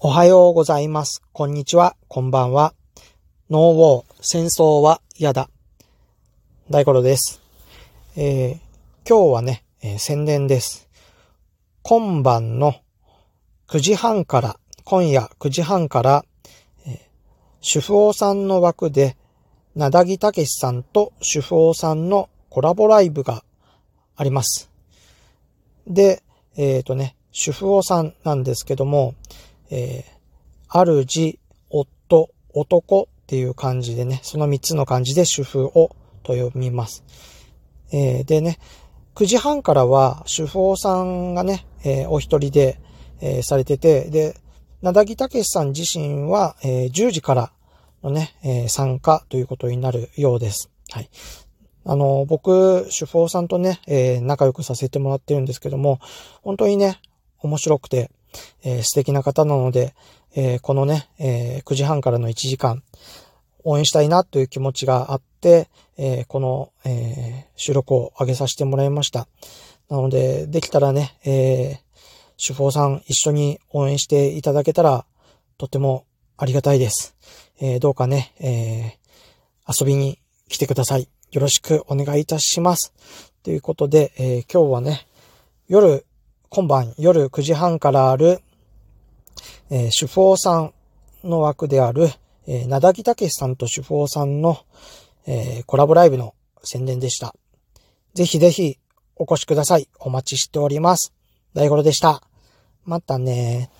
おはようございます。こんにちは。こんばんは。ノーウォー、戦争は嫌だ。大五郎です。えー今日はね、えー宣伝です。今晩の9時半から、今夜9時半から、えー主婦王さんの枠で、なだぎたけしさんと主婦王さんのコラボライブがあります。で、えっ、とね、主婦王さんなんですけども、えー、主、夫、男っていう感じでね、その3つの漢字で主婦をと読みます。えーでね、9時半からは主婦さんがね、えーお一人で、えーされてて、で、なだぎたけしさん自身は、えー10時からのね、えー参加ということになるようです。はい。あの、僕、主婦さんとね、えー仲良くさせてもらってるんですけども、本当にね、面白くて、えー素敵な方なので、えーこのね、えー9時半からの1時間、応援したいなという気持ちがあって、えこの、え収録を上げさせてもらいました。なので、できたらね、えー主婦さん一緒に応援していただけたら、とてもありがたいです。えどうかね、え遊びに来てください。よろしくお願いいたします。ということで、え今日はね、夜、今晩夜9時半からある、えー主婦さんの枠である、えー、なだぎたけしさんと主婦さんの、えーコラボライブの宣伝でした。ぜひぜひお越しください。お待ちしております。大頃でした。またね